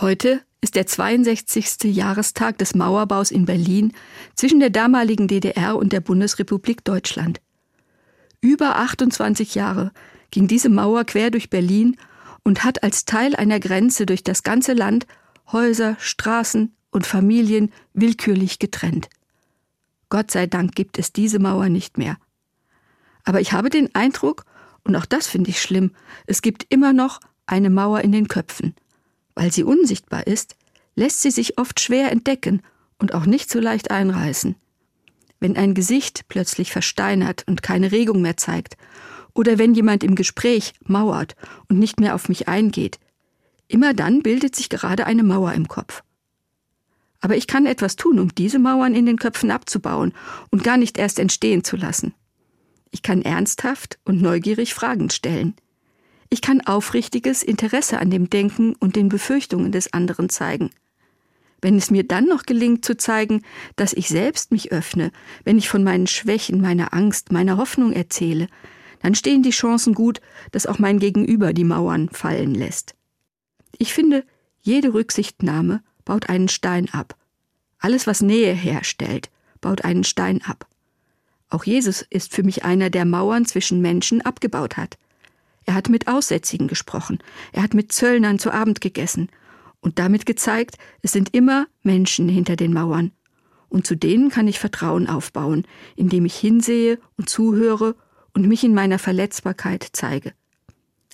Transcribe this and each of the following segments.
Heute ist der 62. Jahrestag des Mauerbaus in Berlin zwischen der damaligen DDR und der Bundesrepublik Deutschland. Über 28 Jahre ging diese Mauer quer durch Berlin und hat als Teil einer Grenze durch das ganze Land Häuser, Straßen und Familien willkürlich getrennt. Gott sei Dank gibt es diese Mauer nicht mehr. Aber ich habe den Eindruck, und auch das finde ich schlimm, es gibt immer noch eine Mauer in den Köpfen. Weil sie unsichtbar ist, lässt sie sich oft schwer entdecken und auch nicht so leicht einreißen. Wenn ein Gesicht plötzlich versteinert und keine Regung mehr zeigt, oder wenn jemand im Gespräch mauert und nicht mehr auf mich eingeht, immer dann bildet sich gerade eine Mauer im Kopf. Aber ich kann etwas tun, um diese Mauern in den Köpfen abzubauen und gar nicht erst entstehen zu lassen. Ich kann ernsthaft und neugierig Fragen stellen. Ich kann aufrichtiges Interesse an dem Denken und den Befürchtungen des anderen zeigen. Wenn es mir dann noch gelingt zu zeigen, dass ich selbst mich öffne, wenn ich von meinen Schwächen, meiner Angst, meiner Hoffnung erzähle, dann stehen die Chancen gut, dass auch mein Gegenüber die Mauern fallen lässt. Ich finde, jede Rücksichtnahme baut einen Stein ab. Alles, was Nähe herstellt, baut einen Stein ab. Auch Jesus ist für mich einer, der Mauern zwischen Menschen abgebaut hat. Er hat mit Aussätzigen gesprochen, er hat mit Zöllnern zu Abend gegessen und damit gezeigt, es sind immer Menschen hinter den Mauern. Und zu denen kann ich Vertrauen aufbauen, indem ich hinsehe und zuhöre und mich in meiner Verletzbarkeit zeige.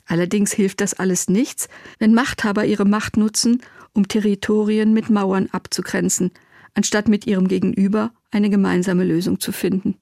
Allerdings hilft das alles nichts, wenn Machthaber ihre Macht nutzen, um Territorien mit Mauern abzugrenzen, anstatt mit ihrem Gegenüber eine gemeinsame Lösung zu finden.